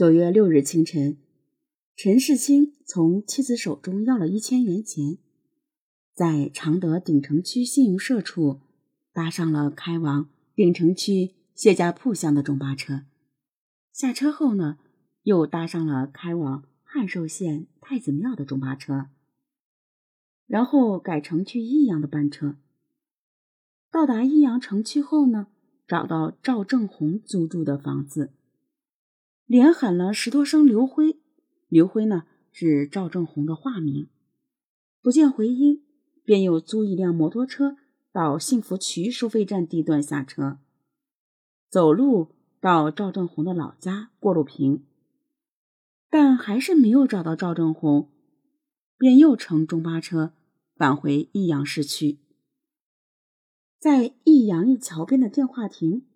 九月六日清晨，陈世清从妻子手中要了一千元钱，在常德鼎城区信用社处搭上了开往鼎城区谢家铺乡的中巴车。下车后呢，又搭上了开往汉寿县太子庙的中巴车，然后改乘去益阳的班车。到达益阳城区后呢，找到赵正红租住的房子。连喊了十多声“刘辉”，刘辉呢是赵正红的化名，不见回音，便又租一辆摩托车到幸福渠收费站地段下车，走路到赵正红的老家过路坪，但还是没有找到赵正红，便又乘中巴车返回益阳市区，在益阳一桥边的电话亭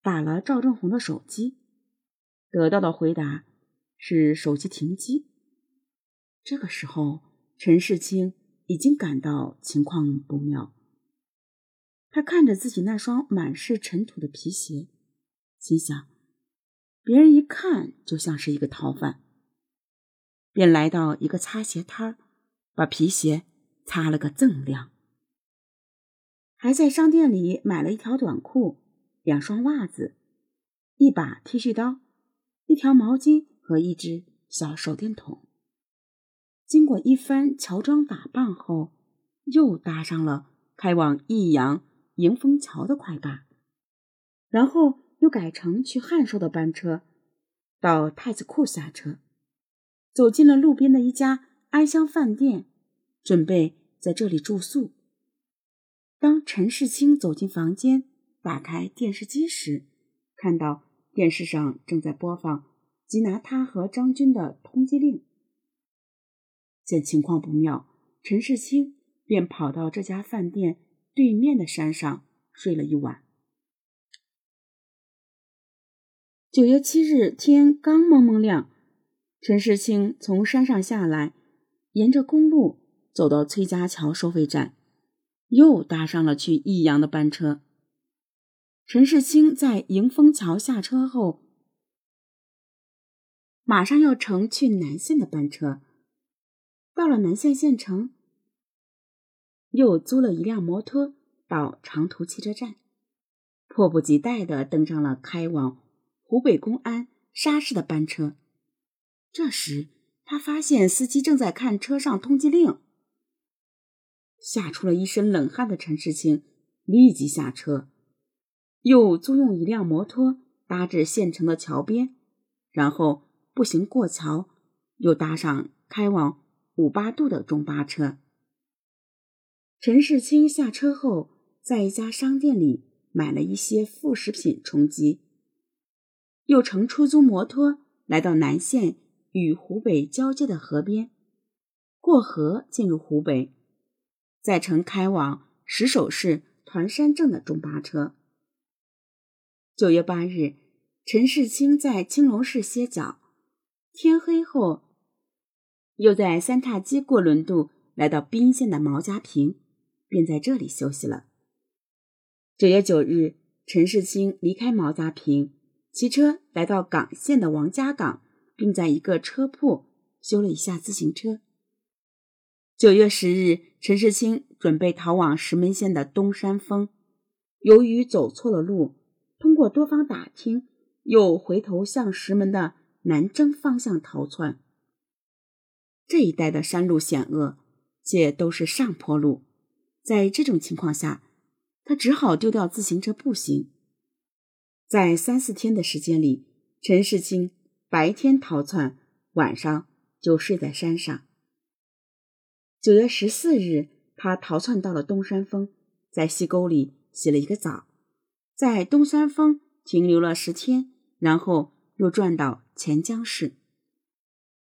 打了赵正红的手机。得到的回答是手机停机。这个时候，陈世清已经感到情况不妙。他看着自己那双满是尘土的皮鞋，心想：别人一看就像是一个逃犯，便来到一个擦鞋摊儿，把皮鞋擦了个锃亮，还在商店里买了一条短裤、两双袜子、一把剃须刀。一条毛巾和一只小手电筒。经过一番乔装打扮后，又搭上了开往益阳迎风桥的快巴，然后又改成去汉寿的班车，到太子库下车，走进了路边的一家安乡饭店，准备在这里住宿。当陈世清走进房间，打开电视机时，看到。电视上正在播放缉拿他和张军的通缉令。见情况不妙，陈世清便跑到这家饭店对面的山上睡了一晚。九月七日天刚蒙蒙亮，陈世清从山上下来，沿着公路走到崔家桥收费站，又搭上了去益阳的班车。陈世清在迎风桥下车后，马上要乘去南县的班车。到了南县县城，又租了一辆摩托到长途汽车站，迫不及待地登上了开往湖北公安沙市的班车。这时，他发现司机正在看车上通缉令，吓出了一身冷汗的陈世清立即下车。又租用一辆摩托搭至县城的桥边，然后步行过桥，又搭上开往五八渡的中巴车。陈世清下车后，在一家商店里买了一些副食品充饥，又乘出租摩托来到南县与湖北交界的河边，过河进入湖北，再乘开往石首市团山镇的中巴车。九月八日，陈世清在青龙市歇脚。天黑后，又在三岔矶过轮渡，来到宾县的毛家坪，便在这里休息了。九月九日，陈世清离开毛家坪，骑车来到港县的王家港，并在一个车铺修了一下自行车。九月十日，陈世清准备逃往石门县的东山峰，由于走错了路。通过多方打听，又回头向石门的南征方向逃窜。这一带的山路险恶，且都是上坡路，在这种情况下，他只好丢掉自行车步行。在三四天的时间里，陈世清白天逃窜，晚上就睡在山上。九月十四日，他逃窜到了东山峰，在溪沟里洗了一个澡。在东山峰停留了十天，然后又转到钱江市。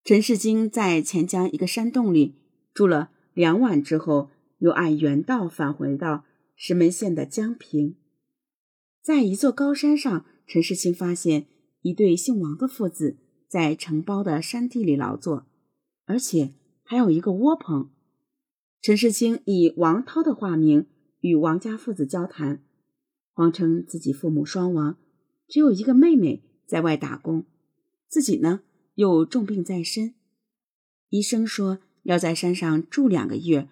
陈世京在钱江一个山洞里住了两晚之后，又按原道返回到石门县的江平。在一座高山上，陈世清发现一对姓王的父子在承包的山地里劳作，而且还有一个窝棚。陈世清以王涛的化名与王家父子交谈。谎称自己父母双亡，只有一个妹妹在外打工，自己呢又重病在身，医生说要在山上住两个月，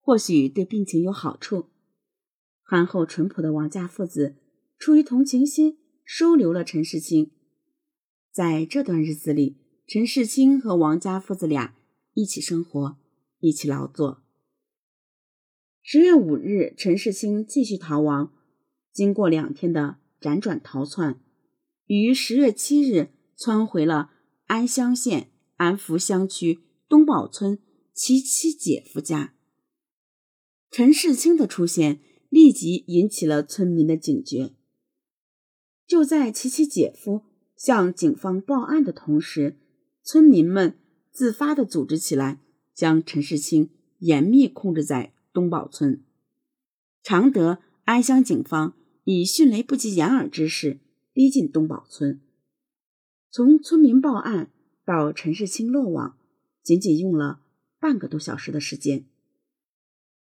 或许对病情有好处。憨厚淳朴的王家父子出于同情心，收留了陈世清。在这段日子里，陈世清和王家父子俩一起生活，一起劳作。十月五日，陈世清继续逃亡，经过两天的辗转逃窜，于十月七日窜回了安乡县安福乡区东宝村其妻姐夫家。陈世清的出现立即引起了村民的警觉。就在其妻姐夫向警方报案的同时，村民们自发的组织起来，将陈世清严密控制在。东宝村，常德安乡警方以迅雷不及掩耳之势逼近东宝村。从村民报案到陈世清落网，仅仅用了半个多小时的时间。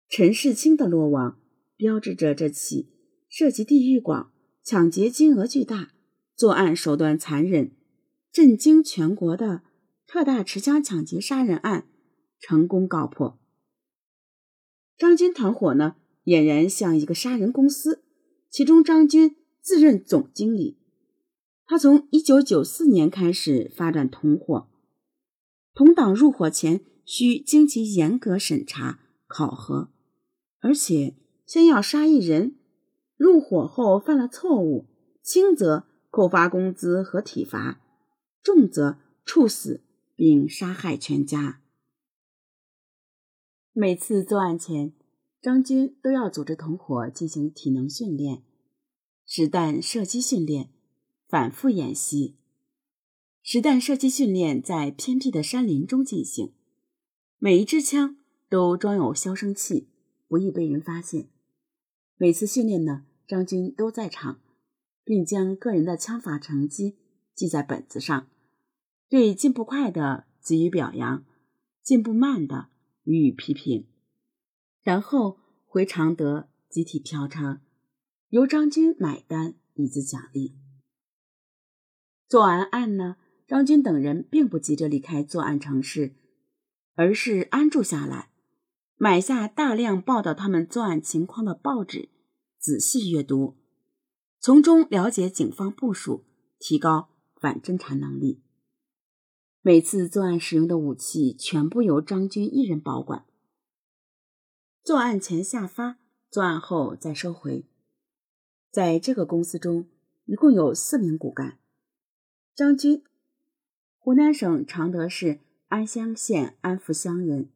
陈世清的落网，标志着这起涉及地域广、抢劫金额巨大、作案手段残忍、震惊全国的特大持枪抢劫杀人案成功告破。张军团伙呢，俨然像一个杀人公司，其中张军自任总经理。他从一九九四年开始发展同伙，同党入伙前需经其严格审查考核，而且先要杀一人，入伙后犯了错误，轻则扣发工资和体罚，重则处死并杀害全家。每次作案前，张军都要组织同伙进行体能训练、实弹射击训练，反复演习。实弹射击训练在偏僻的山林中进行，每一支枪都装有消声器，不易被人发现。每次训练呢，张军都在场，并将个人的枪法成绩记在本子上，对进步快的给予表扬，进步慢的。予以批评，然后回常德集体嫖娼，由张军买单以资奖励。做完案呢，张军等人并不急着离开作案城市，而是安住下来，买下大量报道他们作案情况的报纸，仔细阅读，从中了解警方部署，提高反侦查能力。每次作案使用的武器全部由张军一人保管。作案前下发，作案后再收回。在这个公司中，一共有四名骨干。张军，湖南省常德市安乡县安福乡人，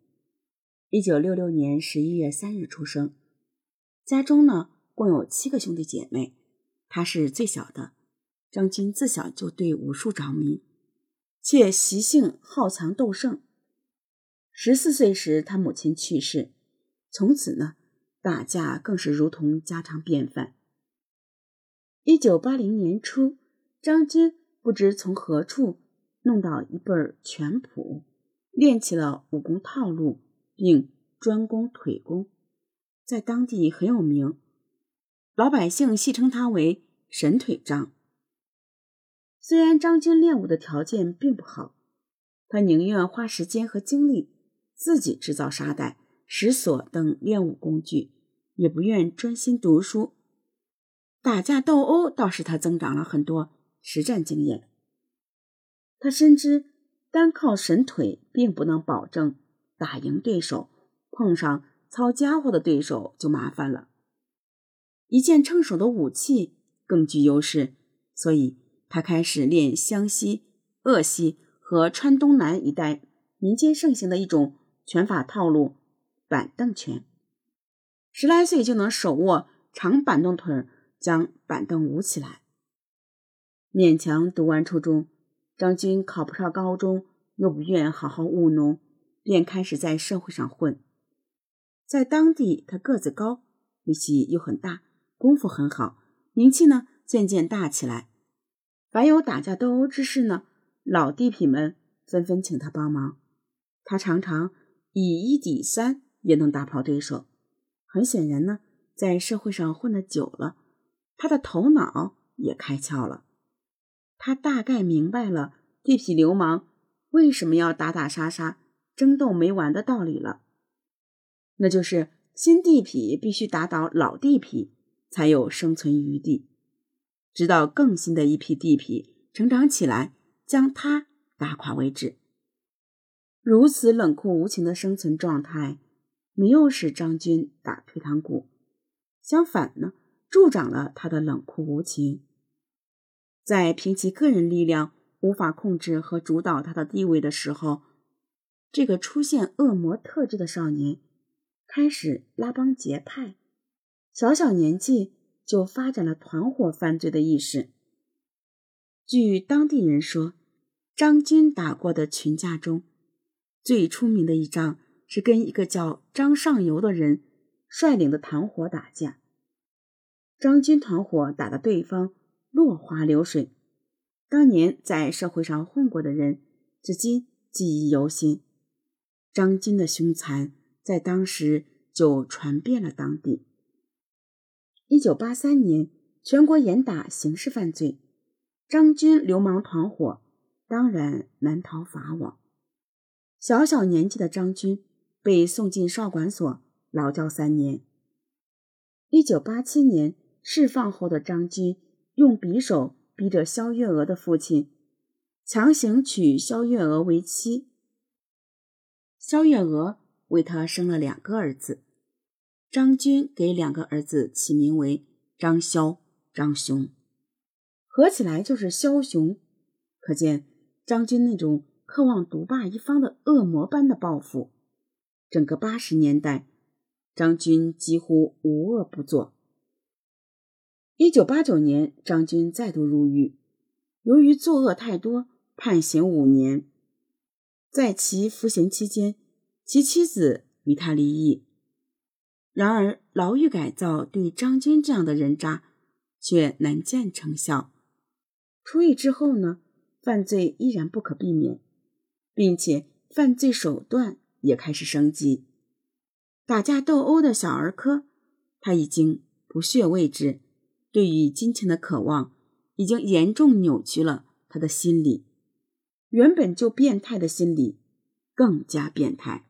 一九六六年十一月三日出生。家中呢共有七个兄弟姐妹，他是最小的。张军自小就对武术着迷。且习性好强斗胜。十四岁时，他母亲去世，从此呢，打架更是如同家常便饭。一九八零年初，张军不知从何处弄到一本拳谱，练起了武功套路，并专攻腿功，在当地很有名，老百姓戏称他为“神腿张”。虽然张军练武的条件并不好，他宁愿花时间和精力自己制造沙袋、石锁等练武工具，也不愿专心读书。打架斗殴倒是他增长了很多实战经验。他深知单靠神腿并不能保证打赢对手，碰上操家伙的对手就麻烦了。一件称手的武器更具优势，所以。他开始练湘西、鄂西和川东南一带民间盛行的一种拳法套路——板凳拳。十来岁就能手握长板凳腿，将板凳舞起来。勉强读完初中，张军考不上高中，又不愿好好务农，便开始在社会上混。在当地，他个子高，力气又很大，功夫很好，名气呢渐渐大起来。凡有打架斗殴之事呢，老地痞们纷纷请他帮忙。他常常以一抵三也能打跑对手。很显然呢，在社会上混得久了，他的头脑也开窍了。他大概明白了地痞流氓为什么要打打杀杀、争斗没完的道理了。那就是新地痞必须打倒老地痞，才有生存余地，直到更新的一批地痞成长起来，将他打垮为止。如此冷酷无情的生存状态，没有使张军打退堂鼓，相反呢，助长了他的冷酷无情。在凭其个人力量无法控制和主导他的地位的时候，这个出现恶魔特质的少年开始拉帮结派，小小年纪就发展了团伙犯罪的意识。据当地人说，张军打过的群架中。最出名的一仗是跟一个叫张上游的人率领的团伙打架，张军团伙打得对方落花流水。当年在社会上混过的人，至今记忆犹新。张军的凶残在当时就传遍了当地。一九八三年，全国严打刑事犯罪，张军流氓团伙当然难逃法网。小小年纪的张军被送进少管所劳教三年。一九八七年释放后的张军用匕首逼着肖月娥的父亲强行娶肖月娥为妻。肖月娥为他生了两个儿子，张军给两个儿子起名为张肖、张雄，合起来就是枭雄。可见张军那种。渴望独霸一方的恶魔般的报复，整个八十年代，张军几乎无恶不作。一九八九年，张军再度入狱，由于作恶太多，判刑五年。在其服刑期间，其妻子与他离异。然而，牢狱改造对张军这样的人渣却难见成效。出狱之后呢，犯罪依然不可避免。并且犯罪手段也开始升级，打架斗殴的小儿科，他已经不屑为之。对于金钱的渴望，已经严重扭曲了他的心理。原本就变态的心理，更加变态。